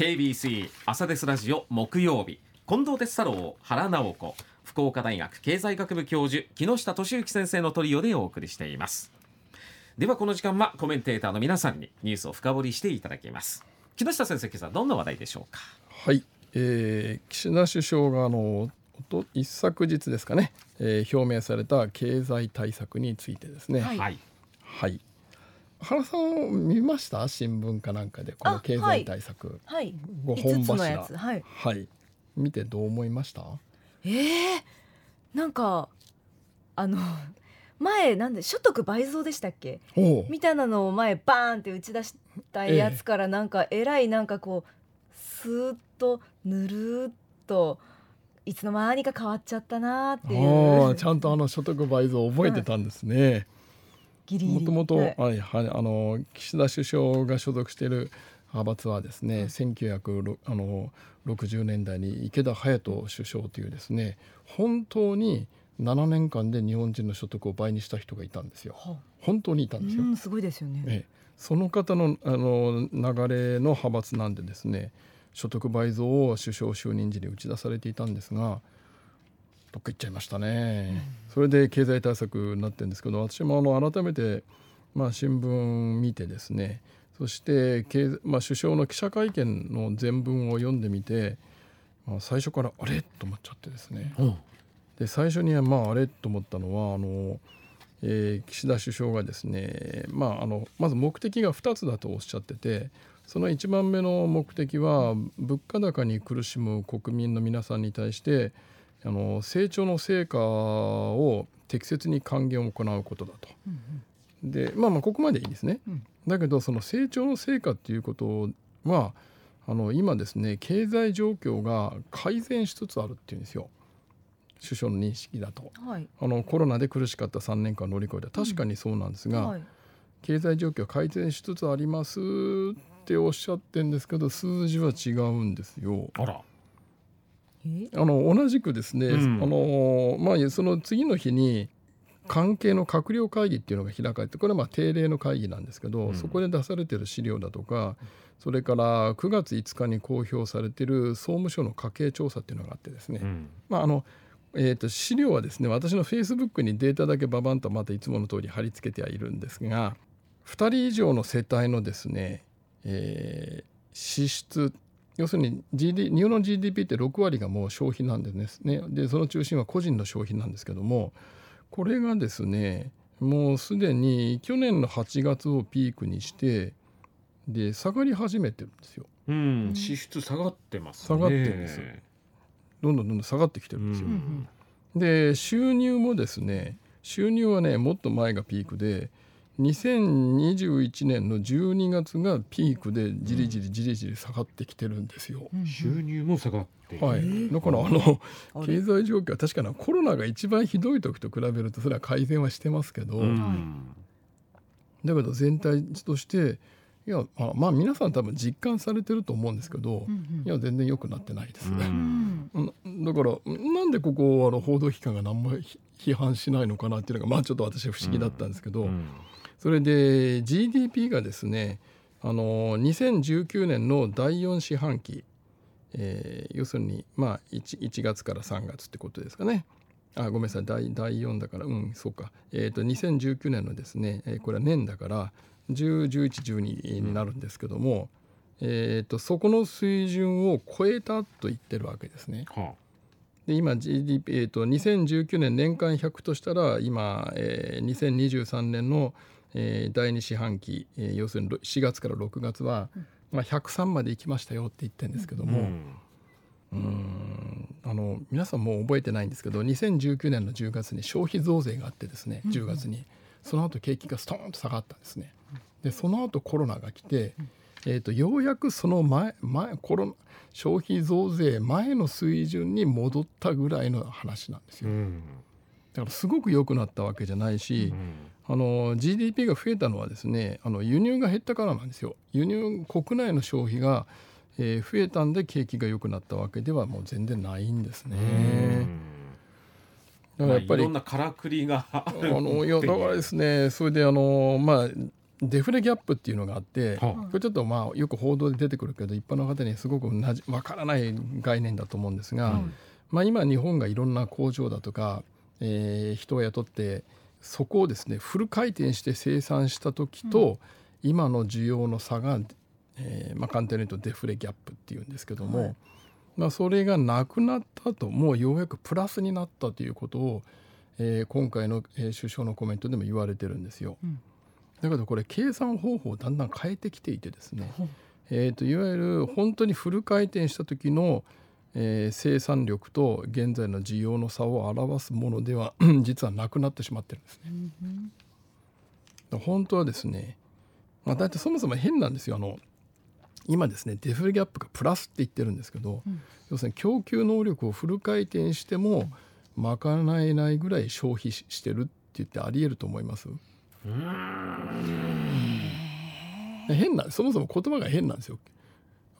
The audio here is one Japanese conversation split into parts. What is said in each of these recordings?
KBC 朝ですラジオ木曜日。近藤哲太郎原直子。福岡大学経済学部教授木下俊之先生のトリオでお送りしています。ではこの時間はコメンテーターの皆さんにニュースを深掘りしていただきます。木下先生今朝どんな話題でしょうか？はい、えー、岸田首相があのと一昨日ですかね、えー、表明された経済対策についてですね。はい、はい、はい原さん見ました？新聞かなんかで？この経済対策、はい、ご本柱。はい、はい、見てどう思いました？えー、なんかあの前なんで所得倍増でしたっけ？みたいなのを前バーンって打ち出したやつからなんかえらいなんかこうスーッとぬるっといつの間にか変わっちゃったなっていう。ちゃんとあの所得倍増覚えてたんですね。もともとはいはいあの岸田首相が所属している派閥はですね、うん、1960年代に池田隼人首相というですね本当に7年間で日本人の所得を倍にした人がいたんですよ。本当にいたんですよ。すごいですよね。ええ、その方のあの流れの派閥なんでですね所得倍増を首相就任時に打ち出されていたんですがどっか行っちゃいましたね、うん、それで経済対策になってるんですけど私もあの改めて、まあ、新聞見てですねそしてまあ、首相の記者会見の全文を読んでみて、まあ、最初からあれと思っちゃってですね、うん、で最初にはまああれと思ったのはあの、えー、岸田首相がですね、まあ、あのまず目的が2つだとおっしゃっててその1番目の目的は物価高に苦しむ国民の皆さんに対してあの成長の成果を適切に還元を行うことだと。うん、でまあまあここまでいいですね。うん、だけどその成長の成果っていうことはあの今ですね経済状況が改善しつつあるっていうんですよ。首相の認識だと、はい、あのコロナで苦しかった3年間乗り越えた確かにそうなんですが、うんはい、経済状況改善しつつありますっておっしゃってるんですけど数字は違うんですよ。あらあの同じくですね、うん、あのまあ、その次の日に関係の閣僚会議っていうのが開かれてこれはまあ定例の会議なんですけど、うん、そこで出されてる資料だとかそれから9月5日に公表されてる総務省の家計調査っていうのがあってですね、うん、まああのえー、と資料はですね私のフェイスブックにデータだけババンとまたいつもの通り貼り付けてはいるんですが2人以上の世帯のですね、えー、支出要するに、GD、日本の GDP って6割がもう消費なんでですね。でその中心は個人の消費なんですけどもこれがですねもうすでに去年の8月をピークにしてで下がり始めてるんですよ。うん、支出下がってます、ね、下がってるんですどんどんどんどん下がってきてるんですよ。で収入もですね収入はねもっと前がピークで2021年の12月がピークでじりじりじりじり下がってきてるんですよ。収入も下がって。はい、だからあの経済状況は確かにコロナが一番ひどい時と比べるとそれは改善はしてますけど、うん、だけど全体としていやあまあ皆さん多分実感されてると思うんですけど、うんうん、いや全然良くなってないです。ね。うん、だからなんでここあの報道機関が何も批判しないのかなっていうのがまあちょっと私は不思議だったんですけど。うんそれで GDP がですねあの2019年の第4四半期、えー、要するにまあ 1, 1月から3月ってことですかね。あごめんなさい。第第4だからうんそうか、えーと、2019年のですね、えー、これは年だから101112になるんですけども、うん、えーと、そこの水準を超えたと言ってるわけですね。はあ。で今 GDP、えーと、2019年年間100としたら今、えー、2023年のえー、第2四半期、えー、要するに4月から6月は、まあ、103まで行きましたよって言ってるんですけども、うん、あの皆さんもう覚えてないんですけど2019年の10月に消費増税があってですね10月に、その後景気がストーンと下がったんですね。でその後コロナが来て、えーと、ようやくその前前コロナ消費増税前の水準に戻ったぐらいの話なんですよ。だからすごく良くなったわけじゃないし、あの GDP が増えたのはですねあの輸入が減ったからなんですよ。輸入国内の消費が、えー、増えたんで景気が良くなったわけではもう全然ないんですね。だからやっぱり、まあ、いろんなからくりが あのいやだからですねそれであのまあデフレギャップっていうのがあって、これちょっとまあよく報道で出てくるけど一般の方にすごくなじ分からない概念だと思うんですが、まあ、今日本がいろんな工場だとか、えー、人を雇ってそこをですねフル回転して生産した時と、今の需要の差が、えーまあ、簡単に言うとデフレギャップっていうんですけども、はい、まあ、それがなくなったともうようやくプラスになったということを、えー、今回の、えー、首相のコメントでも言われてるんですよ。うん、だけどこれ計算方法をだんだん変えてきていてですね、えーと、いわゆる本当にフル回転した時の、えー、生産力と現在の需要の差を表すものでは 実はなくなってしまってるんですね。うん、本当はですねまあ、だってそもそも変なんですよ。あの今ですねデフレギャップがプラスって言ってるんですけど、うん、要するに供給能力をフル回転しても賄えないぐらい消費してるって言ってありえると思います？変なそもそも言葉が変なんですよ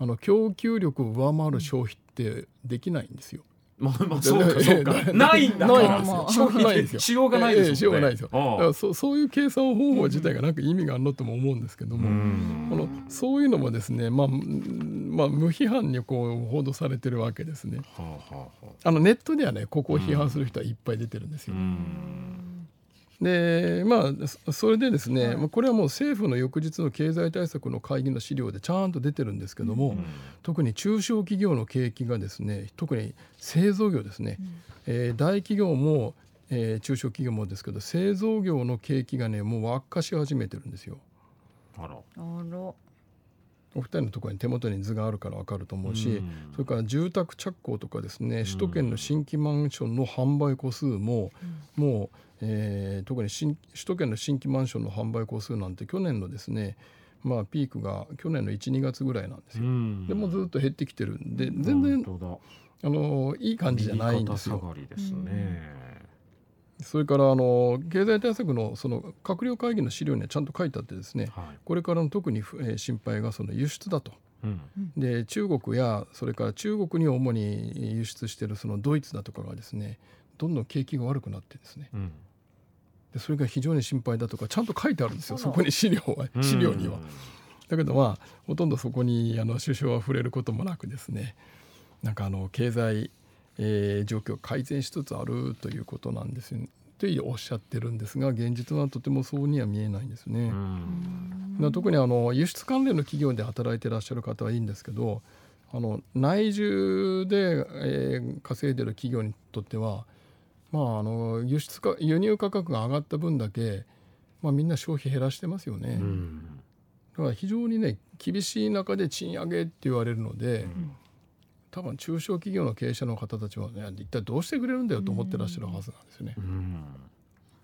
あの供給力を上回る消費ってできないんですよ。まあまあそうかそうか。ないんだ。ない。んですよ消費ないですよ。しようがないですよ、しようがないですよ。だからそそういう計算方法自体がなんか意味があるのとも思うんですけども。このそういうのもですねまあまあ無批判にこう報道されてるわけですね。あのネットではねここを批判する人はいっぱい出てるんですよでまあそれでですね、はい、これはもう政府の翌日の経済対策の会議の資料でちゃんと出てるんですけども、うん、特に中小企業の景気がですね特に製造業ですね、うん、えー、大企業も、えー、中小企業もですけど製造業の景気がねもう悪化し始めてるんですよ。あらお二人のところに手元に図があるから分かると思うし、うん、それから住宅着工とかですね首都圏の新規マンションの販売戸数も、もうえー、特に新首都圏の新規マンションの販売戸数なんて去年のですねまあ、ピークが去年の12月ぐらいなんですよ。でもずっと減ってきてるんで全然あのいい感じじゃないんですよ。すね、それからあの経済対策のその閣僚会議の資料にはちゃんと書いてあってですね、はい、これからの特に、えー、心配がその輸出だと。うん、で中国やそれから中国に主に輸出しているそのドイツだとかがですねどんどん景気が悪くなってですね、うん。でそれが非常に心配だとかちゃんと書いてあるんですよそこに資料は。資料には。だけどまあほとんどそこにあの首相は触れることもなくですねなんかあの経済、えー、状況改善しつつあるということなんですよっておっしゃってるんですが現実はとてもそうには見えないんですね。特にあの輸出関連の企業で働いてらっしゃる方はいいんですけどあの内需で、えー、稼いでる企業にとってはまあ、あの輸出か輸入価格が上がった分だけ、まあ、みんな消費減らしてますよね。うん、だから非常にね厳しい中で賃上げって言われるので、うん、多分中小企業の経営者の方たちは、ね、一体どうしてくれるんだよと思ってらっしゃるはずなんですよね。うん、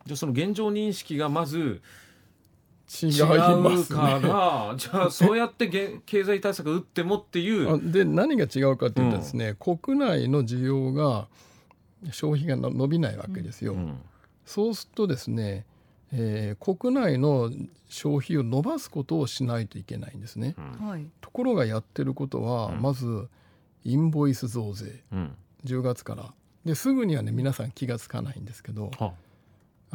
じゃあその現状認識がまず違うから、じゃあそうやって経済対策打ってもっていう。で何が違うかというとですね、国内の需要が消費が伸びないわけですよ。うん、そうするとですね、えー、国内の消費を伸ばすことをしないといけないんですね。うん、ところがやってることは、まずインボイス増税、うん、10月から。ですぐにはね皆さん気が付かないんですけど。あ。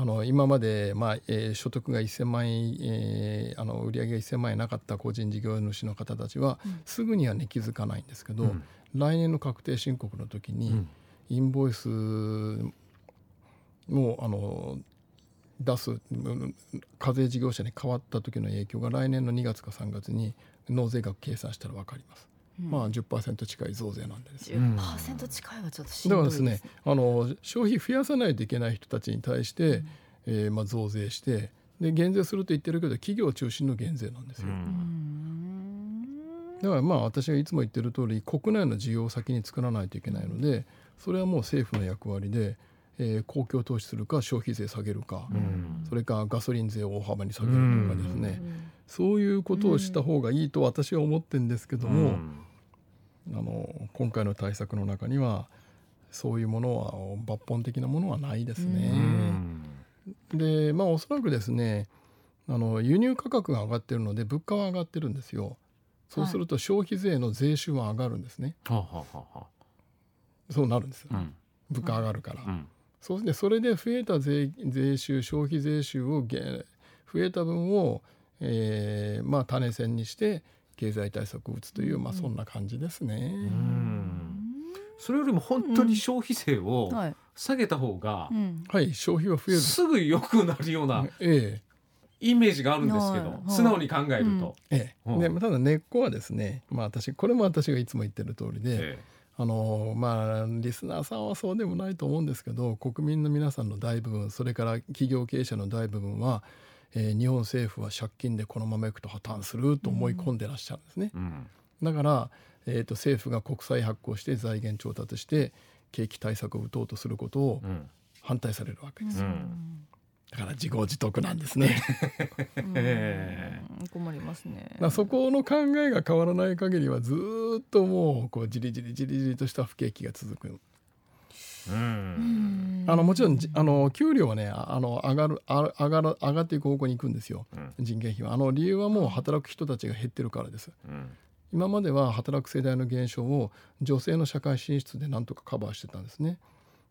の今まで、まあえー、所得が1000万円、えー、あの売上が1000万円なかった個人事業主の方たちは、すぐにはね気づかないんですけど、来年の確定申告の時に、インボイスもあの出す課税事業者に変わった時の影響が来年の2月か3月に納税額計算したら分かります。うん、まあ10%近い増税なんです。10%近いはちょっとしんどいです、ね、だからですねあの消費増やさないといけない人たちに対して、うん、えー、まあ増税してで減税すると言ってるけど企業中心の減税なんですよ。だからまあ私がいつも言ってる通り国内の需要を先に作らないといけないのでそれはもう政府の役割で、えー、公共投資するか消費税下げるか、うん、それかガソリン税を大幅に下げるとかですね、うん、そういうことをした方がいいと私は思ってるんですけども、うん、あの今回の対策の中にはそういうものは抜本的なものはないですね。でまあおそらくですねあの輸入価格が上がってるので物価は上がってるんですよ。そうすると消費税の税収は上がるんですね。はあはあはあそうなるんですよ、うん、物価上がるから、うん、そうしてそれで増えた税税収消費税収を増えた分を、えー、まあ種銭にして経済対策を打つという、まあそんな感じですね。それよりも本当に消費税を下げた方が、はい、消費は増える。すぐ良くなるような。ええ。イメージがあるんですけど、素直に考えると。ええ、でただ根っこはですね、まあ私これも私がいつも言ってる通りで、ええ、あのまあリスナーさんはそうでもないと思うんですけど、国民の皆さんの大部分、それから企業経営者の大部分は、えー、日本政府は借金でこのままいくと破綻すると思い込んでらっしゃるんですね。うん、だから、えーと、政府が国債発行して財源調達して景気対策を打とうとすることを反対されるわけです。うんだから自業自得なんですね困りますね。そこの考えが変わらない限りはずっともうこうじりじりじりじりとした不景気が続く。うん。あのもちろんあの給料はねあの上がるあ上がる上がっていく方向に行くんですよ、うん、人件費は。あの理由はもう働く人たちが減ってるからです、うん、今までは働く世代の減少を女性の社会進出でなんとかカバーしてたんですね。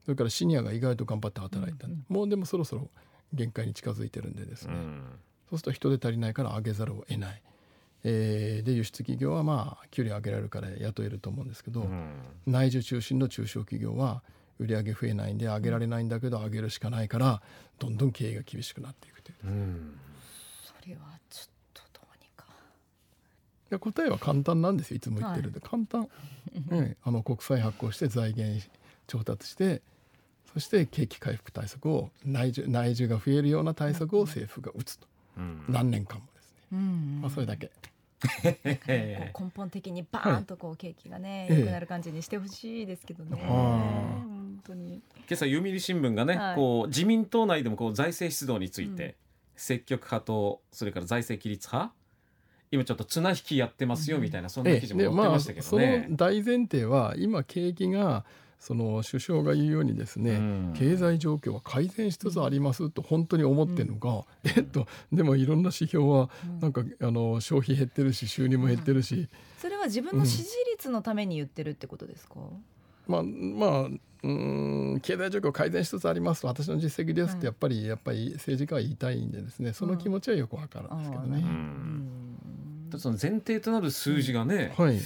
それからシニアが意外と頑張って働いた、うん、もうでもそろそろ限界に近づいてるんでですね、そうすると人手足りないから上げざるを得ない。えー、で輸出企業はまあ給料上げられるから雇えると思うんですけど、内需中心の中小企業は売り上げ増えないんで上げられないんだけど上げるしかないからどんどん経営が厳しくなっていくという、うん、それはちょっとどうにか。いや答えは簡単なんですよいつも言ってるんで、はい、簡単、う ん、あの国債発行して財源調達してそして景気回復対策を内需内需が増えるような対策を政府が打つと、うん、何年間もですね、うん、まあ、それだけ。根本的にバーンとこう景気がね、良、はい、くなる感じにしてほしいですけどね。当に。今朝読売新聞がね、はい、こう自民党内でもこう財政出動について、積極派とそれから財政規律派今ちょっと綱引きやってますよみたいな、そんな記事も載ってましたけどね。まあ、その大前提は今景気がその首相が言うようにですね、うん、経済状況は改善しつつありますと本当に思ってるのか、うん、えっとでもいろんな指標はなんか、あの消費減ってるし収入も減ってるし、それは自分の支持率のために言ってるってことですか、まあまあうん経済状況改善しつつありますと私の実績ですってやっぱり、やっぱり政治家は言いたいんでですねその気持ちはよくわかるんですけどね。その前提となる数字がね、はい、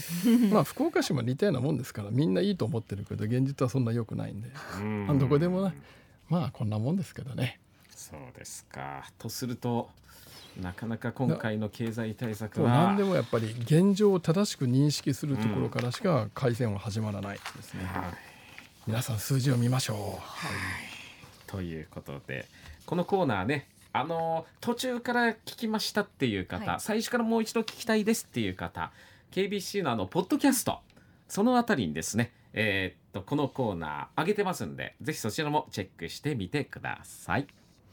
まあ福岡市も似たようなもんですからみんないいと思ってるけど現実はそんな良くないんで。ん。どこでもまあこんなもんですけどね。そうですか。とするとなかなか今回の経済対策は何でもやっぱり現状を正しく認識するところからしか改善は始まらないですね。うんはい、皆さん数字を見ましょう。はい、ということでこのコーナーねあの途中から聞きましたっていう方、はい、最初からもう一度聞きたいですっていう方 KBC のあのポッドキャストそのあたりにですねえー、っとこのコーナー上げてますんでぜひそちらもチェックしてみてください。